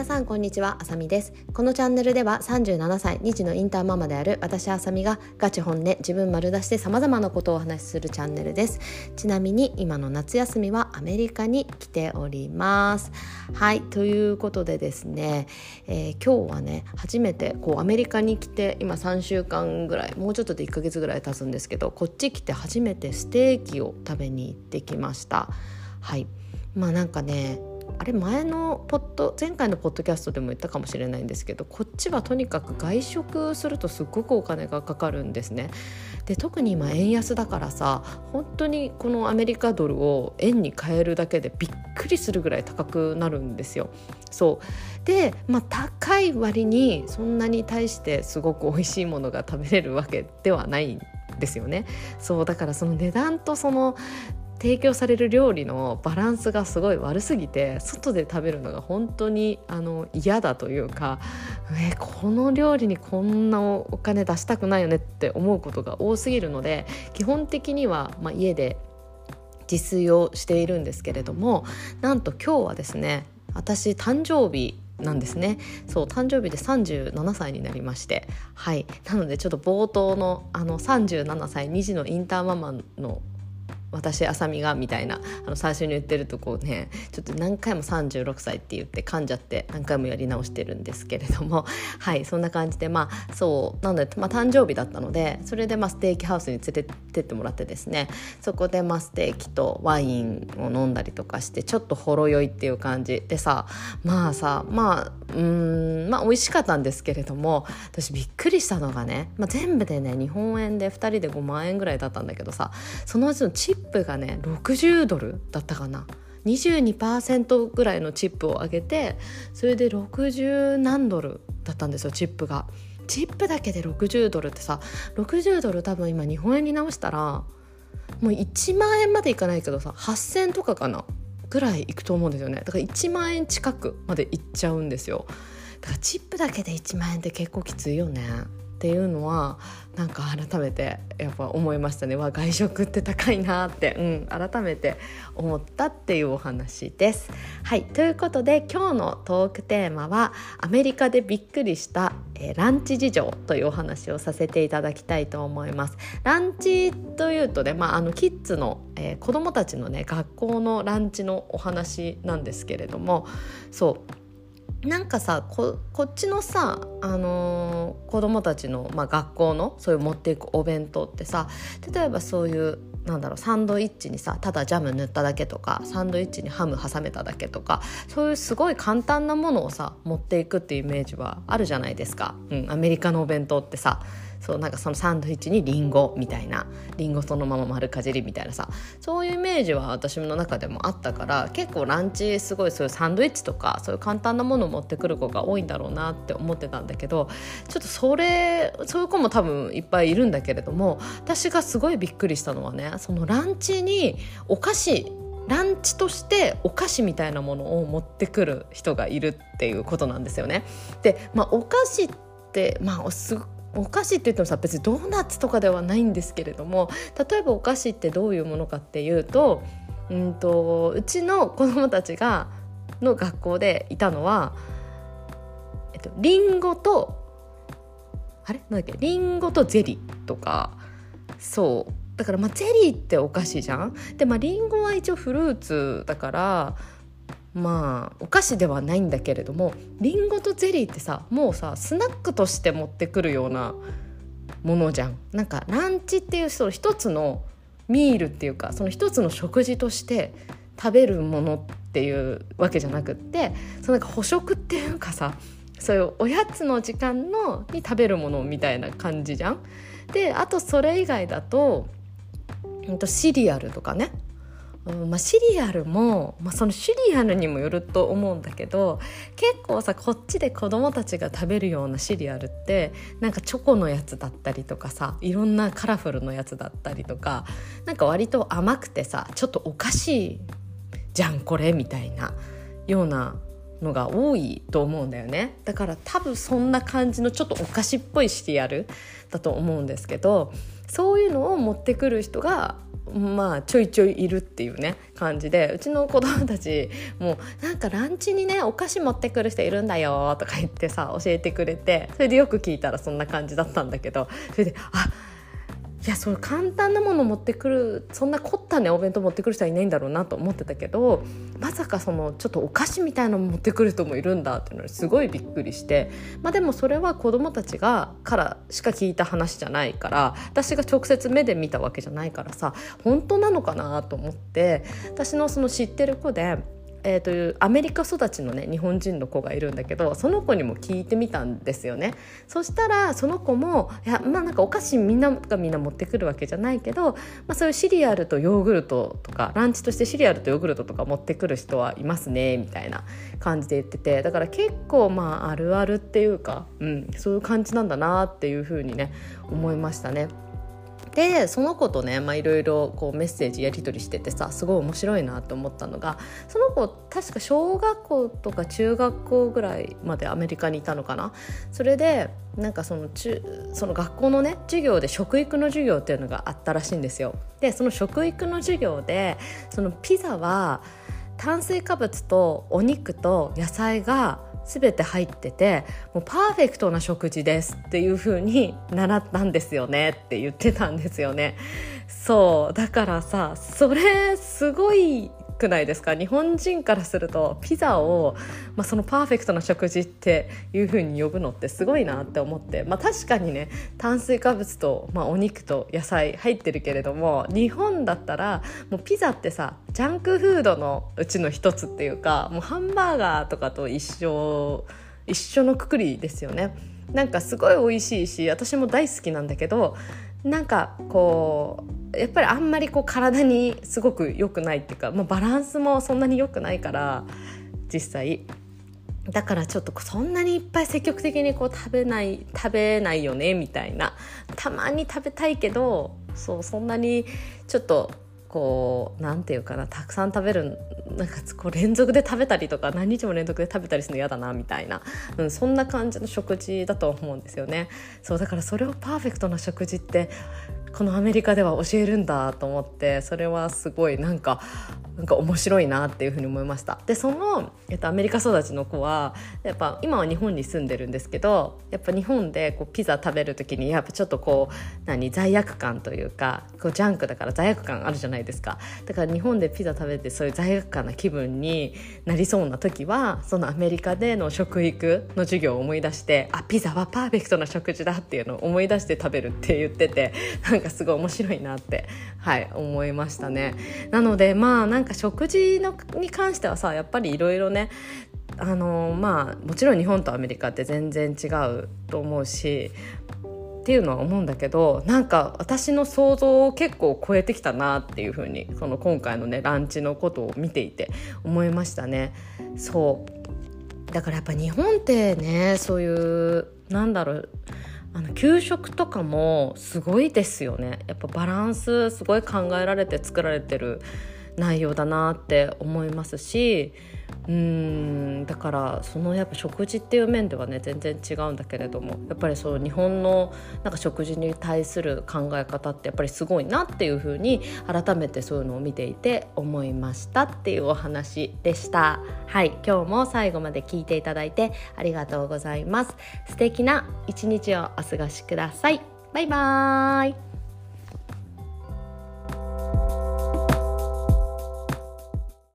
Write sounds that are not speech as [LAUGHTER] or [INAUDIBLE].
皆さんこんにちはあさみです。このチャンネルでは37歳2児のインターママである私あさみがガチ本音自分丸出しで様々なことをお話しするチャンネルです。ちなみに今の夏休みはアメリカに来ております。はいということでですね、えー、今日はね初めてこうアメリカに来て今3週間ぐらいもうちょっとで1ヶ月ぐらい経つんですけどこっち来て初めてステーキを食べに行ってきました。はい。まあなんかねあれ前のポッド前回のポッドキャストでも言ったかもしれないんですけどこっちはとにかく外食するとすっごくお金がかかるんですね。で特に今円安だからさ本当にこのアメリカドルを円に変えるだけでびっくりするぐらい高くなるんですよ。そうで、まあ、高い割にそんなに対してすごく美味しいものが食べれるわけではないんですよね。そうだからその値段とその提供される料理のバランスがすごい悪すぎて外で食べるのが本当にあの嫌だというかえこの料理にこんなお金出したくないよねって思うことが多すぎるので基本的には、ま、家で自炊をしているんですけれどもなんと今日はですね私誕生日なんですね。そう誕生日で37歳になりましてはい。なのでちょっと冒頭のあの37歳2児のインターママの私あさみがみたいなあの最初に言ってるとこうねちょっと何回も36歳って言って噛んじゃって何回もやり直してるんですけれども [LAUGHS] はいそんな感じでまあそうなので、まあ、誕生日だったのでそれでまあステーキハウスに連れてってもらってですねそこでまあステーキとワインを飲んだりとかしてちょっとほろ酔いっていう感じでさまあさまあうんまあ美味しかったんですけれども私びっくりしたのがね、まあ、全部でね日本円で2人で5万円ぐらいだったんだけどさそのうちのチッップがね60ドルだったかな。22%ぐらいのチップを上げてそれで60何ドルだったんですよチップが。チップだけで60ドルってさ60ドル多分今日本円に直したらもう1万円までいかないけどさ8,000とかかなぐらいいくと思うんですよね。だから1万円近くまでいっちゃうんですよ。だからチップだけで1万円って結構きついよね。っていうのはなんか改めてやっぱ思いましたね。わ外食って高いなって、うん、改めて思ったっていうお話です。はい。ということで今日のトークテーマはアメリカでびっくりした、えー、ランチ事情というお話をさせていただきたいと思います。ランチというとね、まあ、あのキッズの、えー、子どもたちのね学校のランチのお話なんですけれどもそう。なんかさこっちのさ、あのー、子供たちの、まあ、学校のそういう持っていくお弁当ってさ例えばそういうなんだろうサンドイッチにさただジャム塗っただけとかサンドイッチにハム挟めただけとかそういうすごい簡単なものをさ持っていくっていうイメージはあるじゃないですか、うん、アメリカのお弁当ってさ。そうなんかそのサンドイッチにリンゴみたいなリンゴそのまま丸かじりみたいなさそういうイメージは私の中でもあったから結構ランチすごいそういうサンドイッチとかそういう簡単なものを持ってくる子が多いんだろうなって思ってたんだけどちょっとそれそういう子も多分いっぱいいるんだけれども私がすごいびっくりしたのはねそのランチにお菓子ランチとしてお菓子みたいなものを持ってくる人がいるっていうことなんですよね。で、まあ、お菓子って、まあ、すお菓子って言ってもさ別にドーナツとかではないんですけれども例えばお菓子ってどういうものかっていうとうんとうちの子供たちがの学校でいたのは、えっと、リンゴとあれ？なんだっけ？リンゴとゼリーとか。そう。だからまあゼリーってお菓子じゃん？でまあリンゴは一応フルーツだからまあお菓子ではないんだけれどもりんごとゼリーってさもうさスナックとして持ってくるようなものじゃん。なんかランチっていうその一つのミールっていうかその一つの食事として食べるものっていうわけじゃなくってそのなんか捕食っていうかさそういうおやつの時間のに食べるものみたいな感じじゃん。であとそれ以外だとシリアルとかねうんまあ、シリアルも、まあ、そのシリアルにもよると思うんだけど結構さこっちで子供たちが食べるようなシリアルってなんかチョコのやつだったりとかさいろんなカラフルのやつだったりとかなんか割と甘くてさちょっとおかしいじゃんこれみたいなようなのが多いと思うんだよね。だから多分そんな感じのちょっとお菓子っぽいシリアルだと思うんですけどそういうのを持ってくる人がまあちょいちょいいるっていうね感じでうちの子供たちもうなんかランチにねお菓子持ってくる人いるんだよとか言ってさ教えてくれてそれでよく聞いたらそんな感じだったんだけどそれであいやその簡単なもの持ってくるそんな凝ったねお弁当持ってくる人はいないんだろうなと思ってたけどまさかそのちょっとお菓子みたいなの持ってくる人もいるんだっていうのにすごいびっくりして。まあでもそれは子どもたちがからしか聞いた話じゃないから私が直接目で見たわけじゃないからさ本当なのかなと思って私のその知ってる子でえー、というアメリカ育ちのね日本人の子がいるんだけどその子にも聞いてみたんですよねそしたらその子もいやまあなんかお菓子みんながみんな持ってくるわけじゃないけど、まあ、そういうシリアルとヨーグルトとかランチとしてシリアルとヨーグルトとか持ってくる人はいますねみたいな感じで言っててだから結構まああるあるっていうか、うん、そういう感じなんだなっていうふうにね思いましたね。でその子とねいろいろメッセージやり取りしててさすごい面白いなと思ったのがその子確か小学校とか中学校ぐらいまでアメリカにいたのかな？それでなんかその中その学校のね授業で食育の授業っていうのがあったらしいんですよ。でその食育の授業でそのピザは炭水化物とお肉と野菜が全て入っててもうパーフェクトな食事ですっていう風に習ったんですよねって言ってたんですよね。そうだからさそれすごいくないですか？日本人からするとピザを、まあ、そのパーフェクトな食事っていう風に呼ぶのってすごいなって思って、まあ、確かにね炭水化物と、まあ、お肉と野菜入ってるけれども日本だったらもうピザってさジャンクフードのうちの一つっていうかもうハンバーガーとかと一緒一緒のくくりですよね。なんかすごい美味しいし私も大好きなんだけどなんかこうやっぱりあんまりこう体にすごく良くないっていうか、まあ、バランスもそんなに良くないから実際。だからちょっとそんなにいっぱい積極的にこう食べない食べないよねみたいな。たまに食べたいけどそうそんなにちょっとこうなんていうかなたくさん食べるなんかこう連続で食べたりとか何日も連続で食べたりするの嫌だなみたいな、うん、そんな感じの食事だと思うんですよね。そうだからそれをパーフェクトな食事ってこのアメリカでは教えるんだと思ってそれはすごいなんかなんか面白いなっていうふうに思いました。でその、えっと、アメリカ育ちの子はやっぱ今は日本に住んでるんですけどやっぱ日本でこうピザ食べる時にやっぱちょっとこう何罪悪感というかこうジャンクだから罪悪感あるじゃないですか。だから日本でピザ食べてそういう罪悪感な気分になりそうな時はそのアメリカでの食育の授業を思い出してあピザはパーフェクトな食事だっていうのを思い出して食べるって言っててなんかすごい面白いなってはい思いましたねなのでまあなんか食事のに関してはさやっぱりいろいろねあのまあもちろん日本とアメリカって全然違うと思うしっていうのは思うんだけどなんか私の想像を結構超えてきたなっていうふうにその今回のねランチのことを見ていて思いましたね。そうだからやっぱ日本ってねそういうなんだろうあの給食とかもすごいですよね。やっぱバランスすごい考えられて作られてる内容だなって思いますしうんだからそのやっぱ食事っていう面ではね全然違うんだけれどもやっぱりそう日本のなんか食事に対する考え方ってやっぱりすごいなっていうふうに改めてそういうのを見ていて思いましたっていうお話でした。はい今日も最後まで聞いていただいてありがとうございます。素敵な一日をお過ごしください。バイバーイ